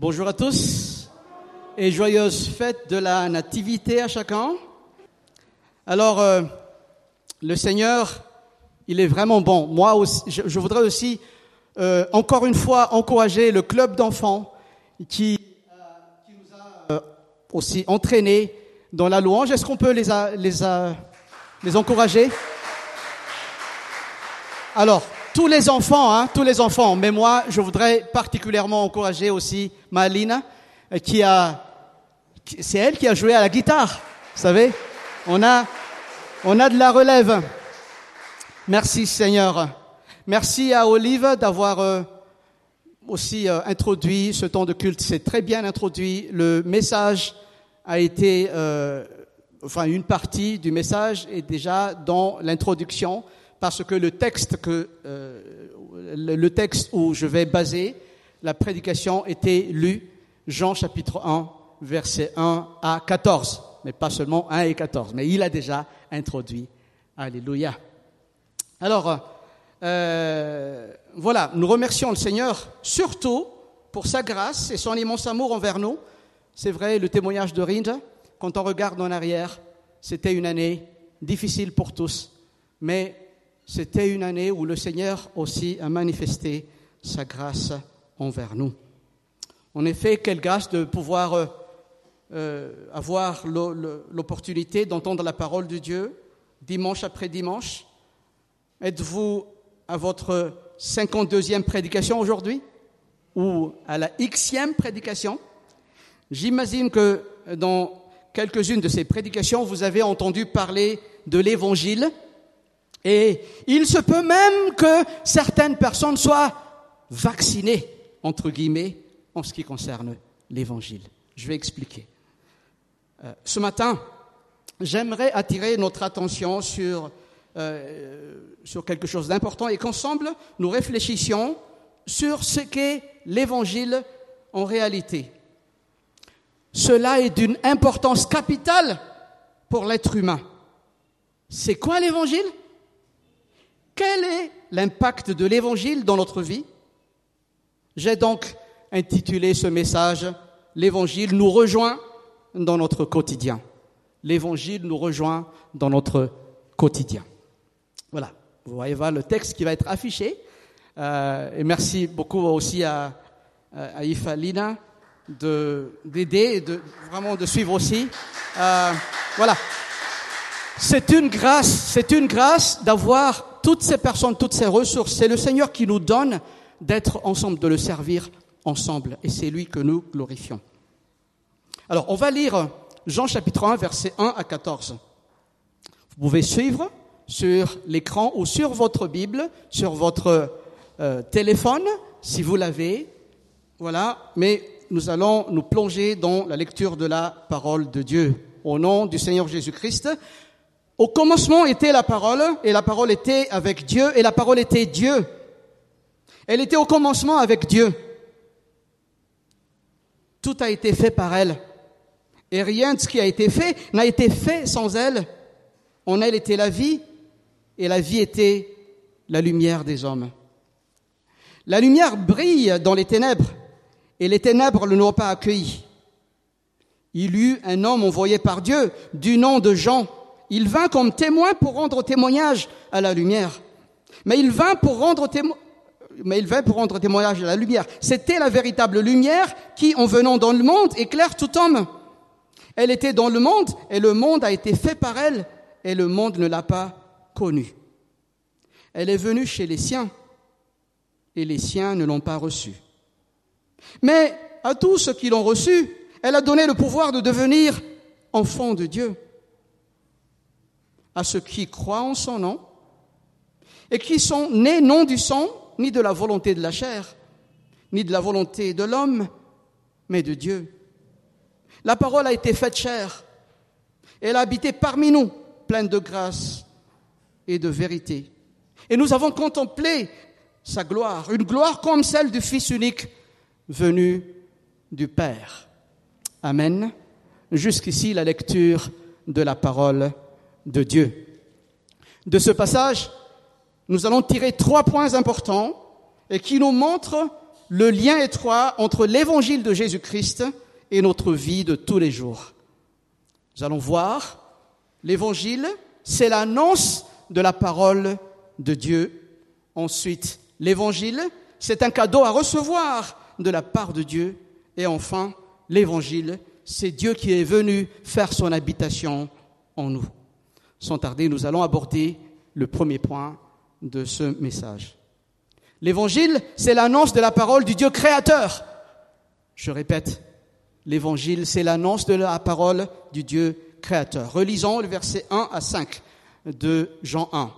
Bonjour à tous et joyeuse fête de la nativité à chacun. Alors, euh, le Seigneur, il est vraiment bon. Moi aussi, je, voudrais aussi, euh, encore une fois, encourager le club d'enfants qui, euh, qui nous a aussi entraînés dans la louange. Est-ce qu'on peut les, les, les encourager? Alors, tous les enfants, hein, tous les enfants, mais moi, je voudrais particulièrement encourager aussi Malina, euh, qui a, c'est elle qui a joué à la guitare, vous savez. On a, on a de la relève. Merci Seigneur. Merci à Olive d'avoir euh, aussi euh, introduit ce temps de culte. C'est très bien introduit. Le message a été, euh, enfin une partie du message est déjà dans l'introduction parce que le texte que euh, le texte où je vais baser la prédication était lu Jean chapitre 1 verset 1 à 14, mais pas seulement 1 et 14, mais il a déjà introduit. Alléluia. Alors, euh, voilà, nous remercions le Seigneur surtout pour sa grâce et son immense amour envers nous. C'est vrai, le témoignage de Rinde, quand on regarde en arrière, c'était une année difficile pour tous, mais c'était une année où le Seigneur aussi a manifesté sa grâce envers nous. En effet, quelle grâce de pouvoir euh, euh, avoir l'opportunité d'entendre la parole de Dieu dimanche après dimanche. Êtes-vous à votre 52e prédication aujourd'hui ou à la Xème prédication? J'imagine que dans quelques-unes de ces prédications, vous avez entendu parler de l'Évangile et il se peut même que certaines personnes soient vaccinées, entre guillemets, en ce qui concerne l'Évangile. Je vais expliquer. Euh, ce matin, j'aimerais attirer notre attention sur, euh, sur quelque chose d'important et qu'ensemble, nous réfléchissions sur ce qu'est l'Évangile en réalité. Cela est d'une importance capitale pour l'être humain. C'est quoi l'Évangile? Quel est l'impact de l'Évangile dans notre vie? J'ai donc intitulé ce message L'Évangile nous rejoint dans notre quotidien. L'Évangile nous rejoint dans notre quotidien. Voilà, vous voyez voilà le texte qui va être affiché. Euh, et merci beaucoup aussi à, Ifa Lina de d'aider et de vraiment de suivre aussi. Euh, voilà. C'est une grâce, c'est une grâce d'avoir toutes ces personnes, toutes ces ressources. C'est le Seigneur qui nous donne d'être ensemble, de le servir ensemble. Et c'est lui que nous glorifions. Alors, on va lire Jean chapitre 1, versets 1 à 14. Vous pouvez suivre sur l'écran ou sur votre Bible, sur votre euh, téléphone, si vous l'avez. Voilà, mais nous allons nous plonger dans la lecture de la parole de Dieu. Au nom du Seigneur Jésus-Christ, au commencement était la parole, et la parole était avec Dieu, et la parole était Dieu. Elle était au commencement avec Dieu. Tout a été fait par elle. Et rien de ce qui a été fait n'a été fait sans elle. En elle était la vie, et la vie était la lumière des hommes. La lumière brille dans les ténèbres, et les ténèbres ne l'ont pas accueilli. Il eut un homme envoyé par Dieu du nom de Jean. Il vint comme témoin pour rendre témoignage à la lumière. Mais il vint pour rendre témoignage pour rendre témoignage à la lumière. C'était la véritable lumière qui, en venant dans le monde, éclaire tout homme. Elle était dans le monde et le monde a été fait par elle et le monde ne l'a pas connue. Elle est venue chez les siens et les siens ne l'ont pas reçue. Mais à tous ceux qui l'ont reçue, elle a donné le pouvoir de devenir enfants de Dieu. À ceux qui croient en son nom et qui sont nés non du sang, ni de la volonté de la chair, ni de la volonté de l'homme, mais de Dieu. La parole a été faite chair. Elle a habité parmi nous, pleine de grâce et de vérité. Et nous avons contemplé sa gloire, une gloire comme celle du Fils unique venu du Père. Amen. Jusqu'ici la lecture de la parole de Dieu. De ce passage, nous allons tirer trois points importants et qui nous montrent le lien étroit entre l'évangile de Jésus-Christ et notre vie de tous les jours. Nous allons voir, l'évangile, c'est l'annonce de la parole de Dieu. Ensuite, l'évangile, c'est un cadeau à recevoir de la part de Dieu. Et enfin, l'évangile, c'est Dieu qui est venu faire son habitation en nous. Sans tarder, nous allons aborder le premier point de ce message. L'évangile, c'est l'annonce de la parole du Dieu créateur. Je répète, l'évangile, c'est l'annonce de la parole du Dieu créateur. Relisons le verset 1 à 5 de Jean 1.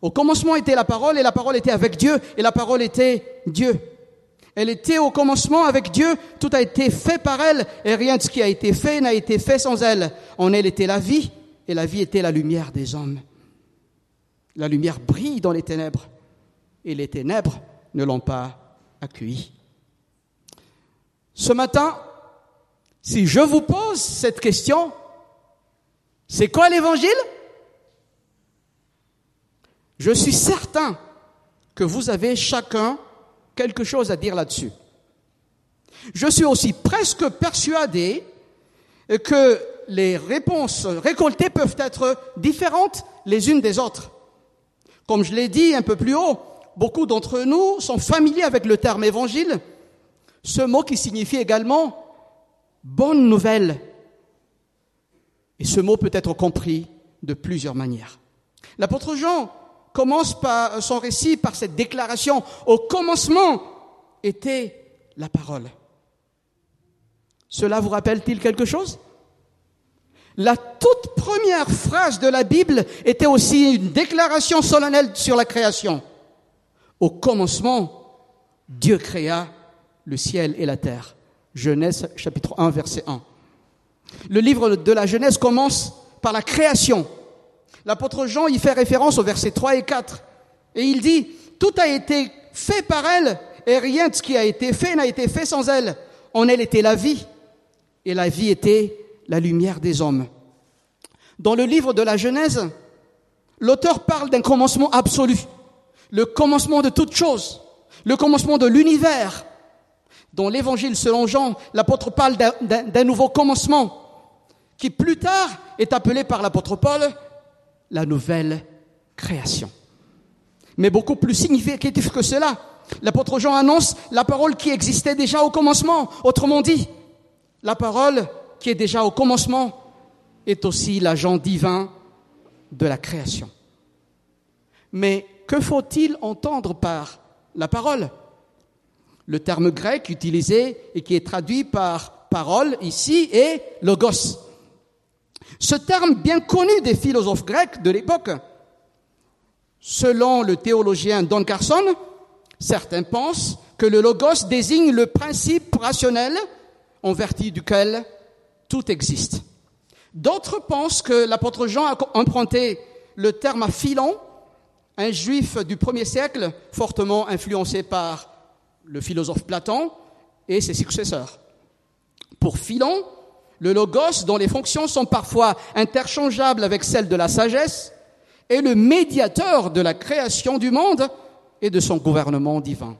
Au commencement était la parole et la parole était avec Dieu et la parole était Dieu. Elle était au commencement avec Dieu, tout a été fait par elle et rien de ce qui a été fait n'a été fait sans elle. En elle était la vie et la vie était la lumière des hommes. La lumière brille dans les ténèbres et les ténèbres ne l'ont pas accueilli. Ce matin, si je vous pose cette question, c'est quoi l'évangile? Je suis certain que vous avez chacun quelque chose à dire là-dessus. Je suis aussi presque persuadé que les réponses récoltées peuvent être différentes les unes des autres. Comme je l'ai dit un peu plus haut, beaucoup d'entre nous sont familiers avec le terme évangile, ce mot qui signifie également bonne nouvelle. Et ce mot peut être compris de plusieurs manières. L'apôtre Jean commence par son récit par cette déclaration. Au commencement était la parole. Cela vous rappelle-t-il quelque chose? La toute première phrase de la Bible était aussi une déclaration solennelle sur la création. Au commencement, Dieu créa le ciel et la terre. Genèse chapitre 1 verset 1. Le livre de la Genèse commence par la création. L'apôtre Jean y fait référence au verset 3 et 4. Et il dit, tout a été fait par elle, et rien de ce qui a été fait n'a été fait sans elle. En elle était la vie, et la vie était la lumière des hommes. Dans le livre de la Genèse, l'auteur parle d'un commencement absolu, le commencement de toute chose, le commencement de l'univers. Dans l'évangile selon Jean, l'apôtre parle d'un nouveau commencement qui plus tard est appelé par l'apôtre Paul la nouvelle création. Mais beaucoup plus significatif que cela, l'apôtre Jean annonce la parole qui existait déjà au commencement. Autrement dit, la parole qui est déjà au commencement est aussi l'agent divin de la création. Mais que faut-il entendre par la parole? Le terme grec utilisé et qui est traduit par parole ici est logos. Ce terme bien connu des philosophes grecs de l'époque, selon le théologien Don Carson, certains pensent que le logos désigne le principe rationnel en vertu duquel tout existe. D'autres pensent que l'apôtre Jean a emprunté le terme à Philon, un juif du premier siècle fortement influencé par le philosophe Platon et ses successeurs. Pour Philon, le logos, dont les fonctions sont parfois interchangeables avec celles de la sagesse, est le médiateur de la création du monde et de son gouvernement divin.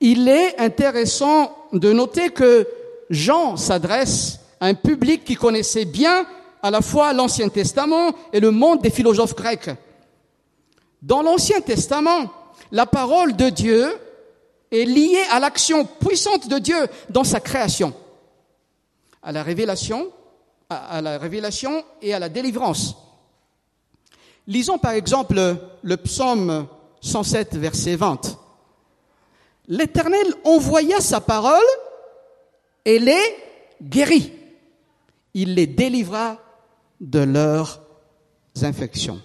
Il est intéressant de noter que Jean s'adresse à un public qui connaissait bien à la fois l'Ancien Testament et le monde des philosophes grecs. Dans l'Ancien Testament, la parole de Dieu est liée à l'action puissante de Dieu dans sa création à la révélation, à, la révélation et à la délivrance. Lisons par exemple le psaume 107, verset 20. L'Éternel envoya sa parole et les guérit. Il les délivra de leurs infections.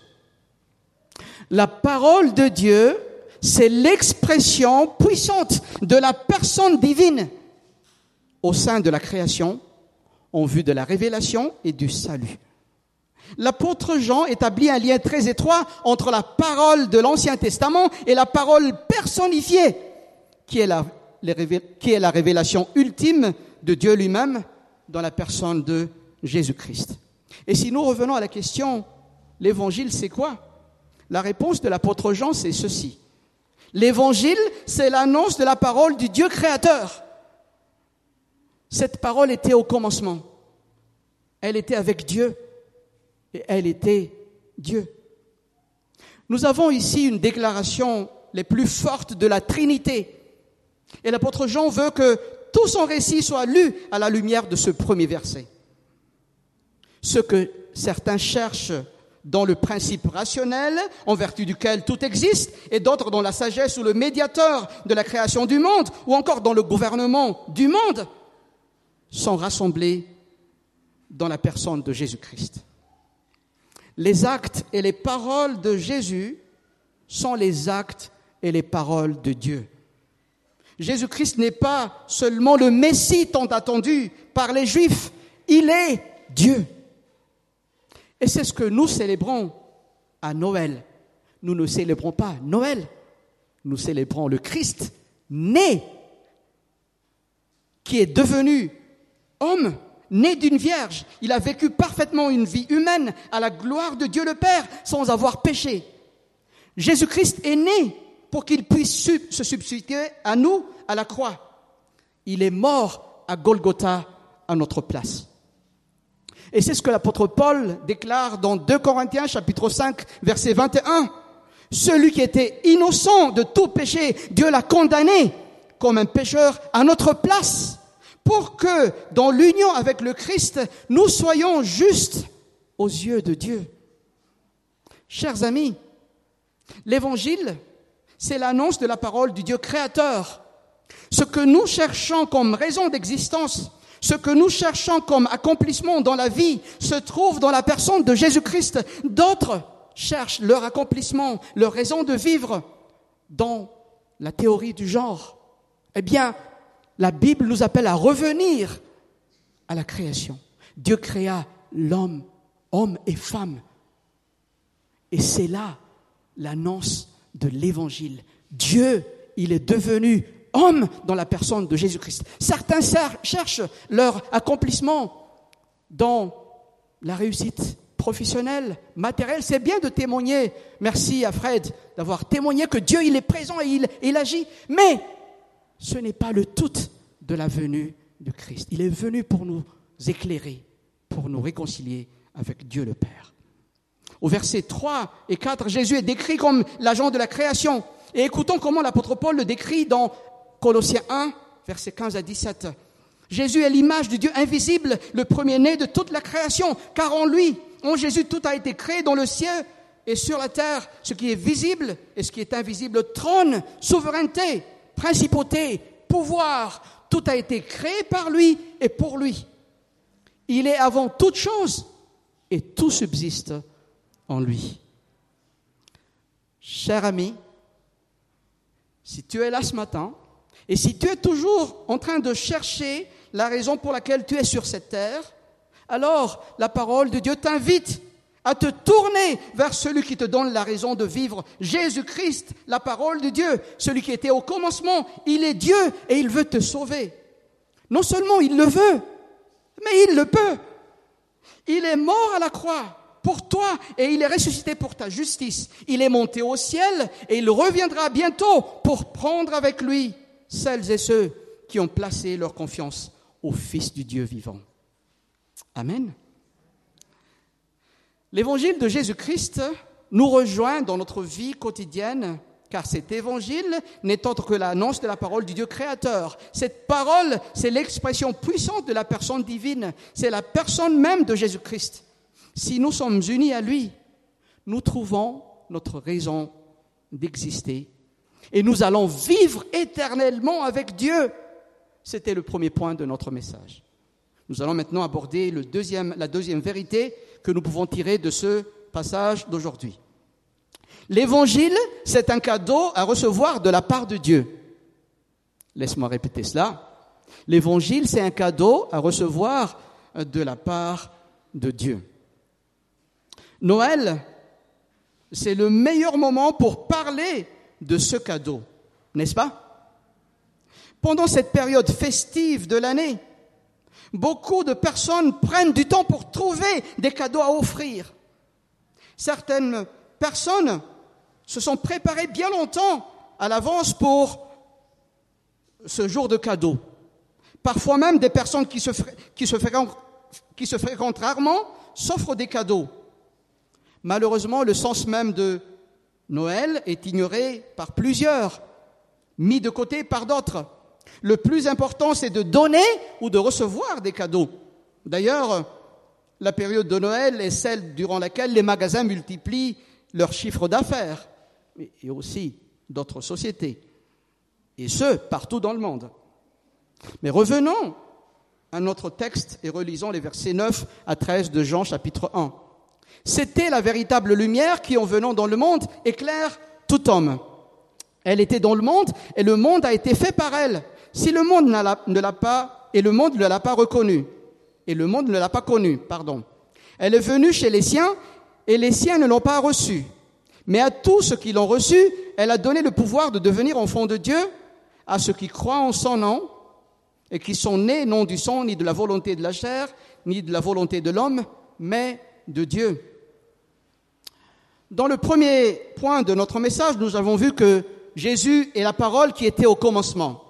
La parole de Dieu, c'est l'expression puissante de la personne divine au sein de la création en vue de la révélation et du salut. L'apôtre Jean établit un lien très étroit entre la parole de l'Ancien Testament et la parole personnifiée, qui est la, qui est la révélation ultime de Dieu lui-même dans la personne de Jésus-Christ. Et si nous revenons à la question, l'évangile c'est quoi? La réponse de l'apôtre Jean c'est ceci. L'évangile, c'est l'annonce de la parole du Dieu créateur. Cette parole était au commencement. Elle était avec Dieu et elle était Dieu. Nous avons ici une déclaration les plus fortes de la Trinité. Et l'apôtre Jean veut que tout son récit soit lu à la lumière de ce premier verset. Ce que certains cherchent dans le principe rationnel en vertu duquel tout existe, et d'autres dans la sagesse ou le médiateur de la création du monde, ou encore dans le gouvernement du monde, sont rassemblés dans la personne de Jésus-Christ. Les actes et les paroles de Jésus sont les actes et les paroles de Dieu. Jésus-Christ n'est pas seulement le Messie tant attendu par les Juifs, il est Dieu. Et c'est ce que nous célébrons à Noël. Nous ne célébrons pas Noël, nous célébrons le Christ né, qui est devenu homme, né d'une vierge. Il a vécu parfaitement une vie humaine à la gloire de Dieu le Père sans avoir péché. Jésus-Christ est né pour qu'il puisse se substituer à nous à la croix. Il est mort à Golgotha à notre place. Et c'est ce que l'apôtre Paul déclare dans 2 Corinthiens chapitre 5 verset 21. Celui qui était innocent de tout péché, Dieu l'a condamné comme un pécheur à notre place pour que dans l'union avec le Christ, nous soyons justes aux yeux de Dieu. Chers amis, l'évangile, c'est l'annonce de la parole du Dieu créateur. Ce que nous cherchons comme raison d'existence, ce que nous cherchons comme accomplissement dans la vie se trouve dans la personne de Jésus-Christ. D'autres cherchent leur accomplissement, leur raison de vivre dans la théorie du genre. Eh bien, la Bible nous appelle à revenir à la création. Dieu créa l'homme, homme et femme. Et c'est là l'annonce de l'évangile. Dieu, il est devenu homme dans la personne de Jésus-Christ. Certains cherchent leur accomplissement dans la réussite professionnelle, matérielle. C'est bien de témoigner. Merci à Fred d'avoir témoigné que Dieu, il est présent et il, agit. Mais ce n'est pas le tout de la venue de Christ. Il est venu pour nous éclairer, pour nous réconcilier avec Dieu le Père. Au verset 3 et 4, Jésus est décrit comme l'agent de la création. Et écoutons comment l'apôtre Paul le décrit dans Colossiens 1, versets 15 à 17. Jésus est l'image du Dieu invisible, le premier-né de toute la création, car en lui, en Jésus, tout a été créé dans le ciel et sur la terre, ce qui est visible et ce qui est invisible, trône, souveraineté, principauté, pouvoir, tout a été créé par lui et pour lui. Il est avant toute chose et tout subsiste lui. Cher ami, si tu es là ce matin et si tu es toujours en train de chercher la raison pour laquelle tu es sur cette terre, alors la parole de Dieu t'invite à te tourner vers celui qui te donne la raison de vivre, Jésus-Christ, la parole de Dieu, celui qui était au commencement, il est Dieu et il veut te sauver. Non seulement il le veut, mais il le peut. Il est mort à la croix pour toi et il est ressuscité pour ta justice. Il est monté au ciel et il reviendra bientôt pour prendre avec lui celles et ceux qui ont placé leur confiance au Fils du Dieu vivant. Amen. L'évangile de Jésus-Christ nous rejoint dans notre vie quotidienne, car cet évangile n'est autre que l'annonce de la parole du Dieu créateur. Cette parole, c'est l'expression puissante de la personne divine, c'est la personne même de Jésus-Christ. Si nous sommes unis à lui, nous trouvons notre raison d'exister et nous allons vivre éternellement avec Dieu. C'était le premier point de notre message. Nous allons maintenant aborder le deuxième, la deuxième vérité que nous pouvons tirer de ce passage d'aujourd'hui. L'évangile, c'est un cadeau à recevoir de la part de Dieu. Laisse-moi répéter cela. L'évangile, c'est un cadeau à recevoir de la part de Dieu. Noël, c'est le meilleur moment pour parler de ce cadeau, n'est-ce pas? Pendant cette période festive de l'année, beaucoup de personnes prennent du temps pour trouver des cadeaux à offrir. Certaines personnes se sont préparées bien longtemps à l'avance pour ce jour de cadeau. Parfois même des personnes qui se, qui fréquentent rarement s'offrent des cadeaux. Malheureusement, le sens même de Noël est ignoré par plusieurs, mis de côté par d'autres. Le plus important, c'est de donner ou de recevoir des cadeaux. D'ailleurs, la période de Noël est celle durant laquelle les magasins multiplient leur chiffre d'affaires, et aussi d'autres sociétés, et ce, partout dans le monde. Mais revenons à notre texte et relisons les versets 9 à 13 de Jean chapitre 1. C'était la véritable lumière qui, en venant dans le monde, éclaire tout homme. Elle était dans le monde et le monde a été fait par elle. Si le monde ne l'a pas, et le monde ne l'a pas reconnue, et le monde ne l'a pas connue, pardon. Elle est venue chez les siens et les siens ne l'ont pas reçue. Mais à tous ceux qui l'ont reçue, elle a donné le pouvoir de devenir enfants de Dieu, à ceux qui croient en son nom et qui sont nés non du sang, ni de la volonté de la chair, ni de la volonté de l'homme, mais de Dieu. Dans le premier point de notre message, nous avons vu que Jésus est la parole qui était au commencement.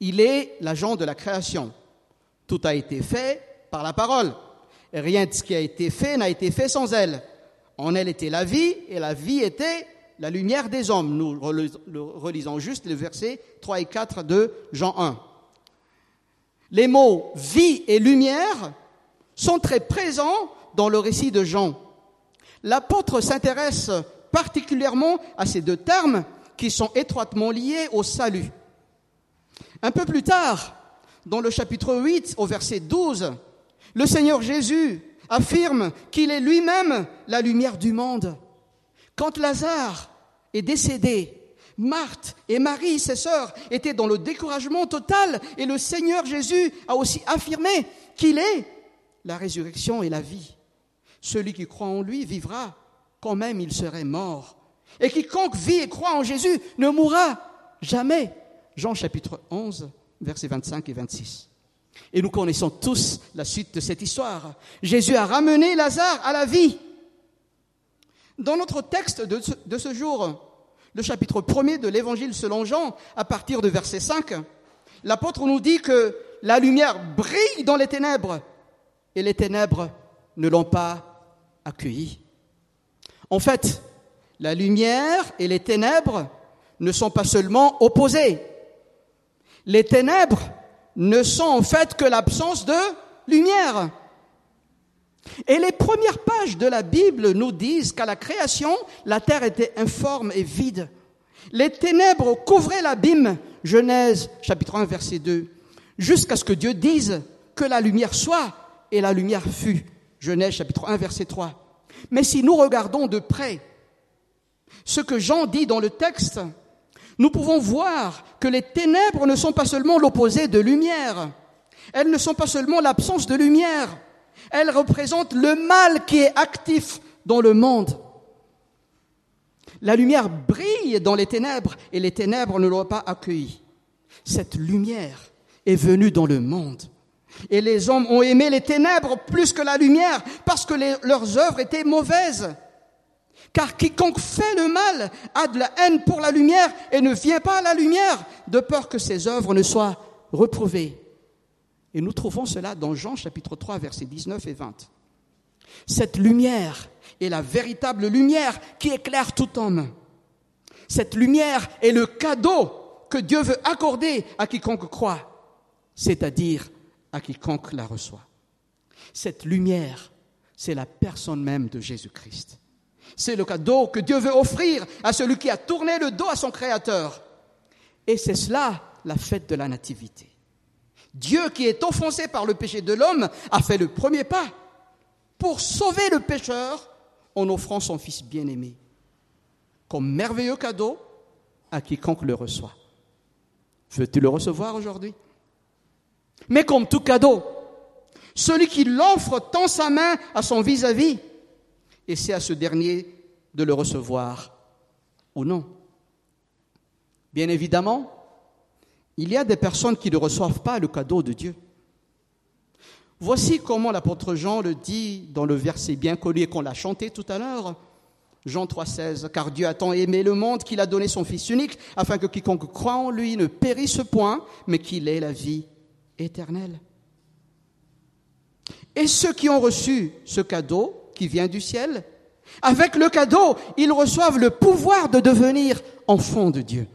Il est l'agent de la création. Tout a été fait par la parole. Rien de ce qui a été fait n'a été fait sans elle. En elle était la vie, et la vie était la lumière des hommes. Nous relisons juste les versets 3 et 4 de Jean 1. Les mots vie et lumière sont très présents dans le récit de Jean. L'apôtre s'intéresse particulièrement à ces deux termes qui sont étroitement liés au salut. Un peu plus tard, dans le chapitre 8, au verset 12, le Seigneur Jésus affirme qu'il est lui-même la lumière du monde. Quand Lazare est décédé, Marthe et Marie, ses sœurs, étaient dans le découragement total et le Seigneur Jésus a aussi affirmé qu'il est la résurrection et la vie. Celui qui croit en lui vivra quand même il serait mort. Et quiconque vit et croit en Jésus ne mourra jamais. Jean chapitre 11, versets 25 et 26. Et nous connaissons tous la suite de cette histoire. Jésus a ramené Lazare à la vie. Dans notre texte de ce, de ce jour, le chapitre 1er de l'évangile selon Jean, à partir de verset 5, l'apôtre nous dit que la lumière brille dans les ténèbres et les ténèbres ne l'ont pas En fait, la lumière et les ténèbres ne sont pas seulement opposées. Les ténèbres ne sont en fait que l'absence de lumière. Et les premières pages de la Bible nous disent qu'à la création, la terre était informe et vide. Les ténèbres couvraient l'abîme, Genèse chapitre 1 verset 2, jusqu'à ce que Dieu dise que la lumière soit, et la lumière fut, Genèse chapitre 1 verset 3. Mais si nous regardons de près ce que Jean dit dans le texte, nous pouvons voir que les ténèbres ne sont pas seulement l'opposé de lumière, elles ne sont pas seulement l'absence de lumière, elles représentent le mal qui est actif dans le monde. La lumière brille dans les ténèbres et les ténèbres ne l'ont pas accueillie. Cette lumière est venue dans le monde. Et les hommes ont aimé les ténèbres plus que la lumière parce que leurs œuvres étaient mauvaises. Car quiconque fait le mal a de la haine pour la lumière et ne vient pas à la lumière de peur que ses œuvres ne soient reprouvées. Et nous trouvons cela dans Jean chapitre 3 versets 19 et 20. Cette lumière est la véritable lumière qui éclaire tout homme. Cette lumière est le cadeau que Dieu veut accorder à quiconque croit, c'est-à-dire à quiconque la reçoit. Cette lumière, c'est la personne même de Jésus-Christ. C'est le cadeau que Dieu veut offrir à celui qui a tourné le dos à son Créateur. Et c'est cela la fête de la Nativité. Dieu qui est offensé par le péché de l'homme a fait le premier pas pour sauver le pécheur en offrant son Fils bien-aimé comme merveilleux cadeau à quiconque le reçoit. Veux-tu le recevoir aujourd'hui? Mais comme tout cadeau, celui qui l'offre tend sa main à son vis-à-vis et c'est à ce dernier de le recevoir ou non. Bien évidemment, il y a des personnes qui ne reçoivent pas le cadeau de Dieu. Voici comment l'apôtre Jean le dit dans le verset bien connu et qu'on l'a chanté tout à l'heure. Jean 3,16, car Dieu a tant aimé le monde qu'il a donné son Fils unique, afin que quiconque croit en lui ne périsse point, mais qu'il ait la vie Et ceux qui ont reçu ce cadeau qui vient du ciel, avec le cadeau, ils reçoivent le pouvoir de devenir enfants de Dieu.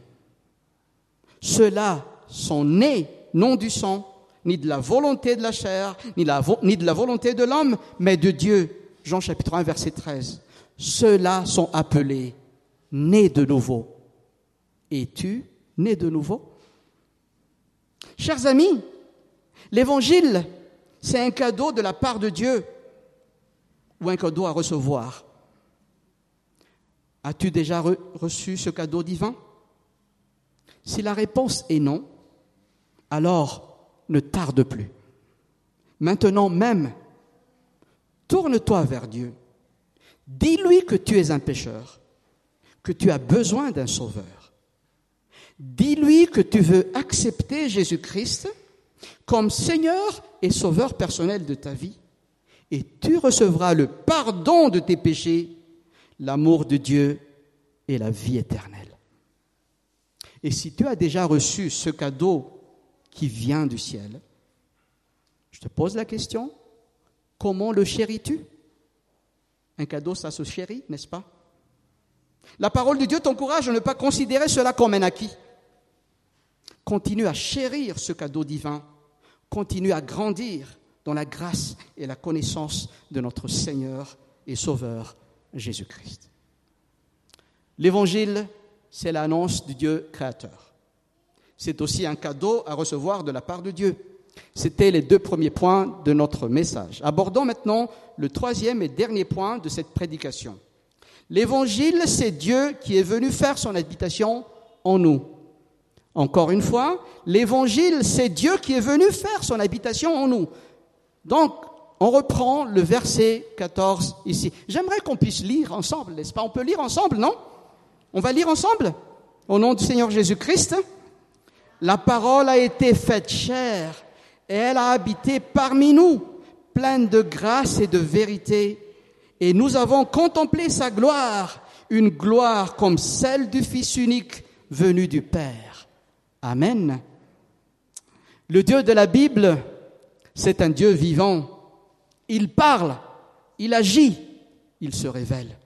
Ceux-là sont nés non du sang, ni de la volonté de la chair, ni, ni de la volonté de l'homme, mais de Dieu. Jean chapitre 1, verset 13. Ceux-là sont appelés nés de nouveau. Es-tu né de nouveau? Chers amis, l'évangile, c'est un cadeau de la part de Dieu ou un cadeau à recevoir. As-tu déjà reçu ce cadeau divin? Si la réponse est non, alors ne tarde plus. Maintenant même, tourne-toi vers Dieu Dis-lui que tu es un pécheur, que tu as besoin d'un sauveur. Dis-lui que tu veux accepter Jésus-Christ comme Seigneur et Sauveur personnel de ta vie. Et tu recevras le pardon de tes péchés, l'amour de Dieu et la vie éternelle. Et si tu as déjà reçu ce cadeau qui vient du ciel, je te pose la question, comment le chéris-tu? Un cadeau, ça se chérit, n'est-ce pas? La parole de Dieu t'encourage à ne pas considérer cela comme un acquis. Continue à chérir ce cadeau divin. Continue à grandir dans la grâce et la connaissance de notre Seigneur et Sauveur Jésus-Christ. L'évangile, c'est l'annonce du Dieu créateur. C'est aussi un cadeau à recevoir de la part de Dieu. C'était les deux premiers points de notre message. Abordons maintenant le troisième et dernier point de cette prédication. L'évangile, c'est Dieu qui est venu faire son habitation en nous. Encore une fois, l'évangile, c'est Dieu qui est venu faire son habitation en nous. Donc, on reprend le verset 14 ici. J'aimerais qu'on puisse lire ensemble, n'est-ce pas? On peut lire ensemble, non? On va lire ensemble? Au nom du Seigneur Jésus-Christ. La parole a été faite chair et elle a habité parmi nous, pleine de grâce et de vérité, et nous avons contemplé sa gloire, une gloire comme celle du Fils unique venu du Père. Amen. Le Dieu de la Bible, c'est un Dieu vivant. Il parle, il agit, il se révèle.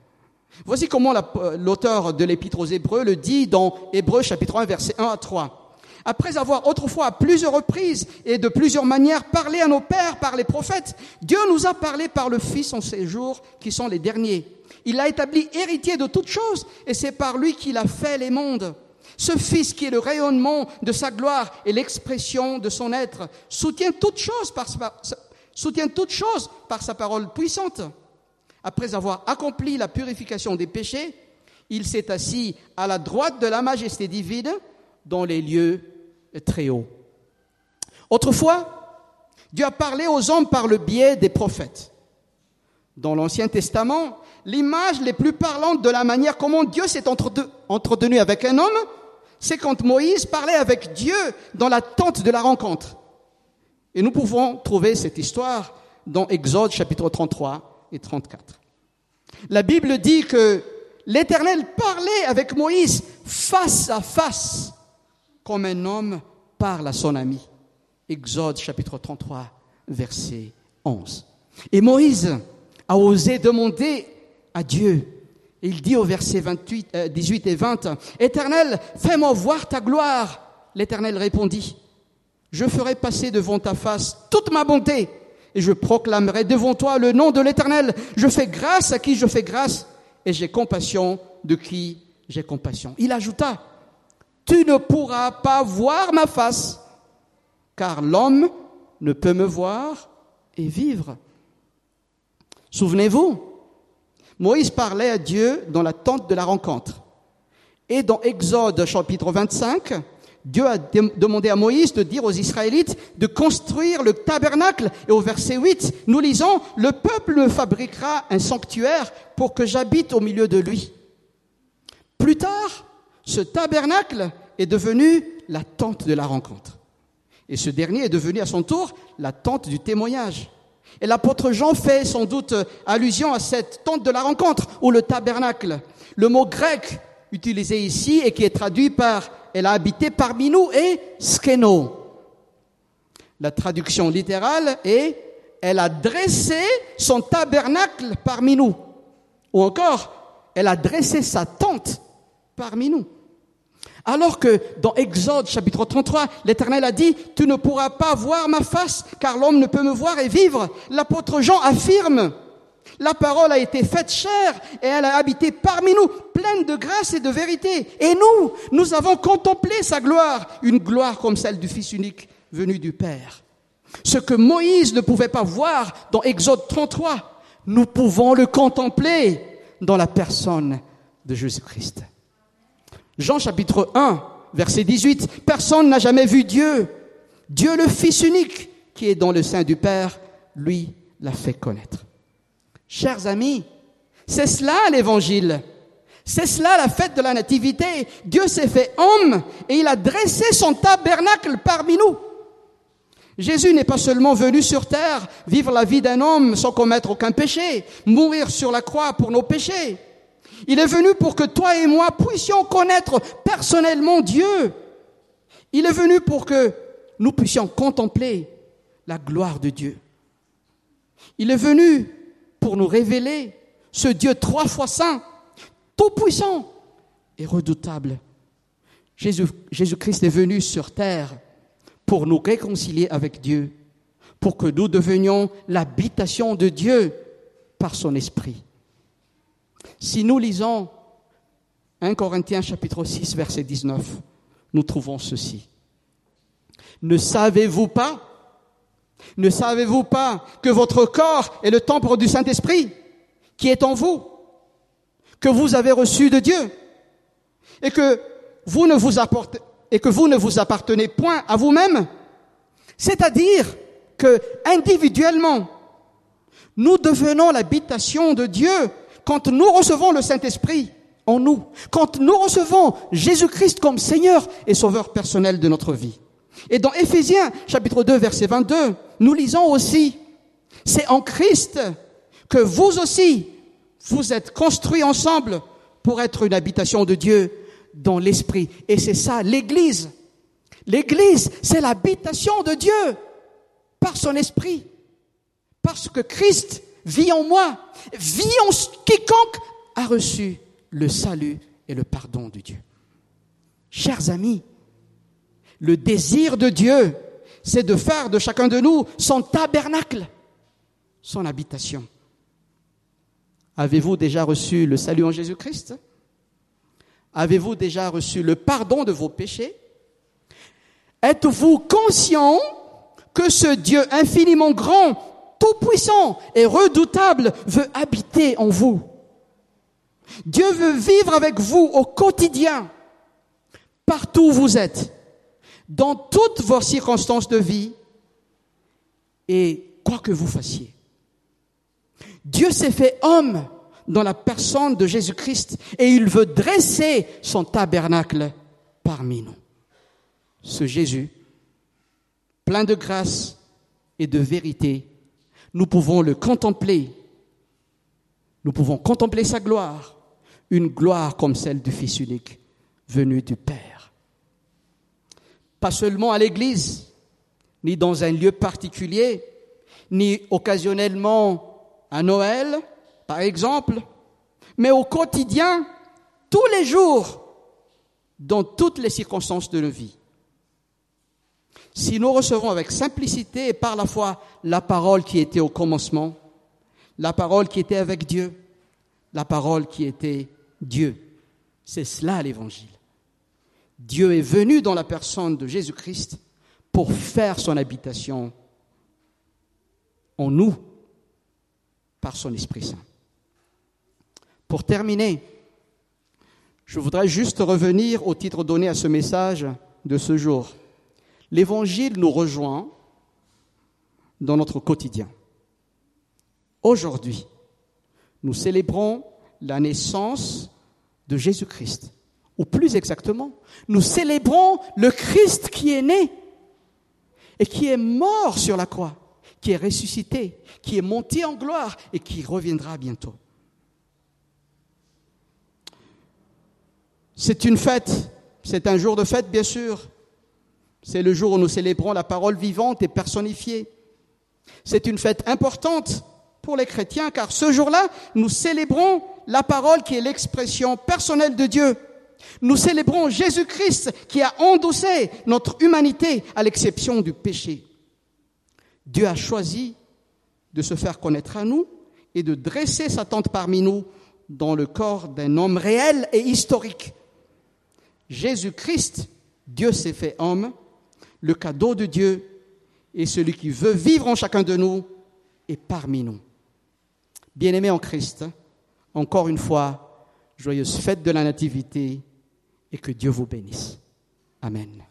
Voici comment l'auteur de l'Épître aux Hébreux le dit dans Hébreux chapitre 1 verset 1 à 3 après avoir autrefois à plusieurs reprises et de plusieurs manières parlé à nos pères par les prophètes, Dieu nous a parlé par le Fils en ces jours qui sont les derniers. Il l'a établi héritier de toutes choses et c'est par lui qu'il a fait les mondes. Ce Fils qui est le rayonnement de sa gloire et l'expression de son être soutient toutes choses par par sa parole puissante. Après avoir accompli la purification des péchés, il s'est assis à la droite de la majesté divine dans les lieux très haut. Autrefois, Dieu a parlé aux hommes par le biais des prophètes. Dans l'Ancien Testament, l'image les plus parlante de la manière comment Dieu s'est entretenu avec un homme, c'est quand Moïse parlait avec Dieu dans la tente de la rencontre. Et nous pouvons trouver cette histoire dans Exode chapitre 33 et 34. La Bible dit que l'Éternel parlait avec Moïse face à face comme un homme parle à son ami. Exode chapitre 33, verset 11. Et Moïse a osé demander à Dieu. Il dit au verset 28, 18 euh, et 20, Éternel, fais-moi voir ta gloire. L'Éternel répondit, je ferai passer devant ta face toute ma bonté et je proclamerai devant toi le nom de l'Éternel. Je fais grâce à qui je fais grâce et j'ai compassion de qui j'ai compassion. Il ajouta, tu ne pourras pas voir ma face, car l'homme ne peut me voir et vivre. Souvenez-vous, Moïse parlait à Dieu dans la tente de la rencontre. Et dans Exode chapitre 25, Dieu a demandé à Moïse de dire aux Israélites de construire le tabernacle. Et au verset 8, nous lisons, le peuple fabriquera un sanctuaire pour que j'habite au milieu de lui. Plus tard, ce tabernacle est devenu la tente de la rencontre. Et ce dernier est devenu à son tour la tente du témoignage. Et l'apôtre Jean fait sans doute allusion à cette tente de la rencontre ou le tabernacle. Le mot grec utilisé ici et qui est traduit par elle a habité parmi nous est skeno. La traduction littérale est elle a dressé son tabernacle parmi nous. Ou encore, elle a dressé sa tente parmi nous. Alors que dans Exode chapitre 33, l'Éternel a dit, tu ne pourras pas voir ma face, car l'homme ne peut me voir et vivre. L'apôtre Jean affirme, la parole a été faite chair et elle a habité parmi nous, pleine de grâce et de vérité. Et nous, nous avons contemplé sa gloire, une gloire comme celle du Fils unique venu du Père. Ce que Moïse ne pouvait pas voir dans Exode 33, nous pouvons le contempler dans la personne de Jésus-Christ. Jean chapitre 1, verset 18, personne n'a jamais vu Dieu. Dieu le Fils unique qui est dans le sein du Père, lui l'a fait connaître. Chers amis, c'est cela l'évangile. C'est cela la fête de la nativité. Dieu s'est fait homme et il a dressé son tabernacle parmi nous. Jésus n'est pas seulement venu sur terre vivre la vie d'un homme sans commettre aucun péché, mourir sur la croix pour nos péchés. Il est venu pour que toi et moi puissions connaître personnellement Dieu. Il est venu pour que nous puissions contempler la gloire de Dieu. Il est venu pour nous révéler ce Dieu trois fois saint, tout puissant et redoutable. Jésus-Christ est venu sur terre pour nous réconcilier avec Dieu, pour que nous devenions l'habitation de Dieu par son esprit. Si nous lisons 1 Corinthiens chapitre 6 verset 19, nous trouvons ceci. Ne savez-vous pas Ne savez-vous pas que votre corps est le temple du Saint-Esprit qui est en vous, que vous avez reçu de Dieu et que vous ne vous apportez, et que vous ne vous appartenez point à vous-même, c'est-à-dire que individuellement, nous devenons l'habitation de Dieu quand nous recevons le Saint-Esprit en nous, quand nous recevons Jésus-Christ comme Seigneur et Sauveur personnel de notre vie. Et dans Éphésiens chapitre 2 verset 22, nous lisons aussi, c'est en Christ que vous aussi, vous êtes construits ensemble pour être une habitation de Dieu dans l'esprit. Et c'est ça, l'Église. L'Église, c'est l'habitation de Dieu par son esprit. Parce que Christ vit en moi, vit en quiconque a reçu le salut et le pardon de Dieu. Chers amis, le désir de Dieu, c'est de faire de chacun de nous son tabernacle, son habitation. Avez-vous déjà reçu le salut en Jésus-Christ? Avez-vous déjà reçu le pardon de vos péchés? Êtes-vous conscient que ce Dieu infiniment grand, tout-puissant et redoutable veut habiter en vous Dieu veut vivre avec vous au quotidien, partout où vous êtes, dans toutes vos circonstances de vie et quoi que vous fassiez. Dieu s'est fait homme dans la personne de Jésus-Christ et il veut dresser son tabernacle parmi nous. Ce Jésus, plein de grâce et de vérité, nous pouvons le contempler. Nous pouvons contempler sa gloire, une gloire comme celle du Fils unique venu du Père. Pas seulement à l'Église, ni dans un lieu particulier, ni occasionnellement à Noël, par exemple, mais au quotidien, tous les jours, dans toutes les circonstances de nos vie. Si nous recevons avec simplicité et par la foi la parole qui était au commencement, la parole qui était avec Dieu, la parole qui était Dieu, c'est cela l'évangile. Dieu est venu dans la personne de Jésus-Christ pour faire son habitation en nous par son Esprit Saint. Pour terminer, je voudrais juste revenir au titre donné à ce message de ce jour. L'Évangile nous rejoint dans notre quotidien. Aujourd'hui, nous célébrons la naissance de Jésus-Christ. Ou plus exactement, nous célébrons le Christ qui est né et qui est mort sur la croix, qui est ressuscité, qui est monté en gloire et qui reviendra bientôt. C'est une fête, c'est un jour de fête bien sûr. C'est le jour où nous célébrons la parole vivante et personnifiée. C'est une fête importante pour les chrétiens car ce jour-là, nous célébrons la parole qui est l'expression personnelle de Dieu. Nous célébrons Jésus-Christ qui a endossé notre humanité à l'exception du péché. Dieu a choisi de se faire connaître à nous et de dresser sa tente parmi nous dans le corps d'un homme réel et historique. Jésus-Christ, Dieu s'est fait homme, le cadeau de Dieu et celui qui veut vivre en chacun de nous est parmi nous. Bien-aimés en Christ, encore une fois, joyeuse fête de la Nativité et que Dieu vous bénisse. Amen.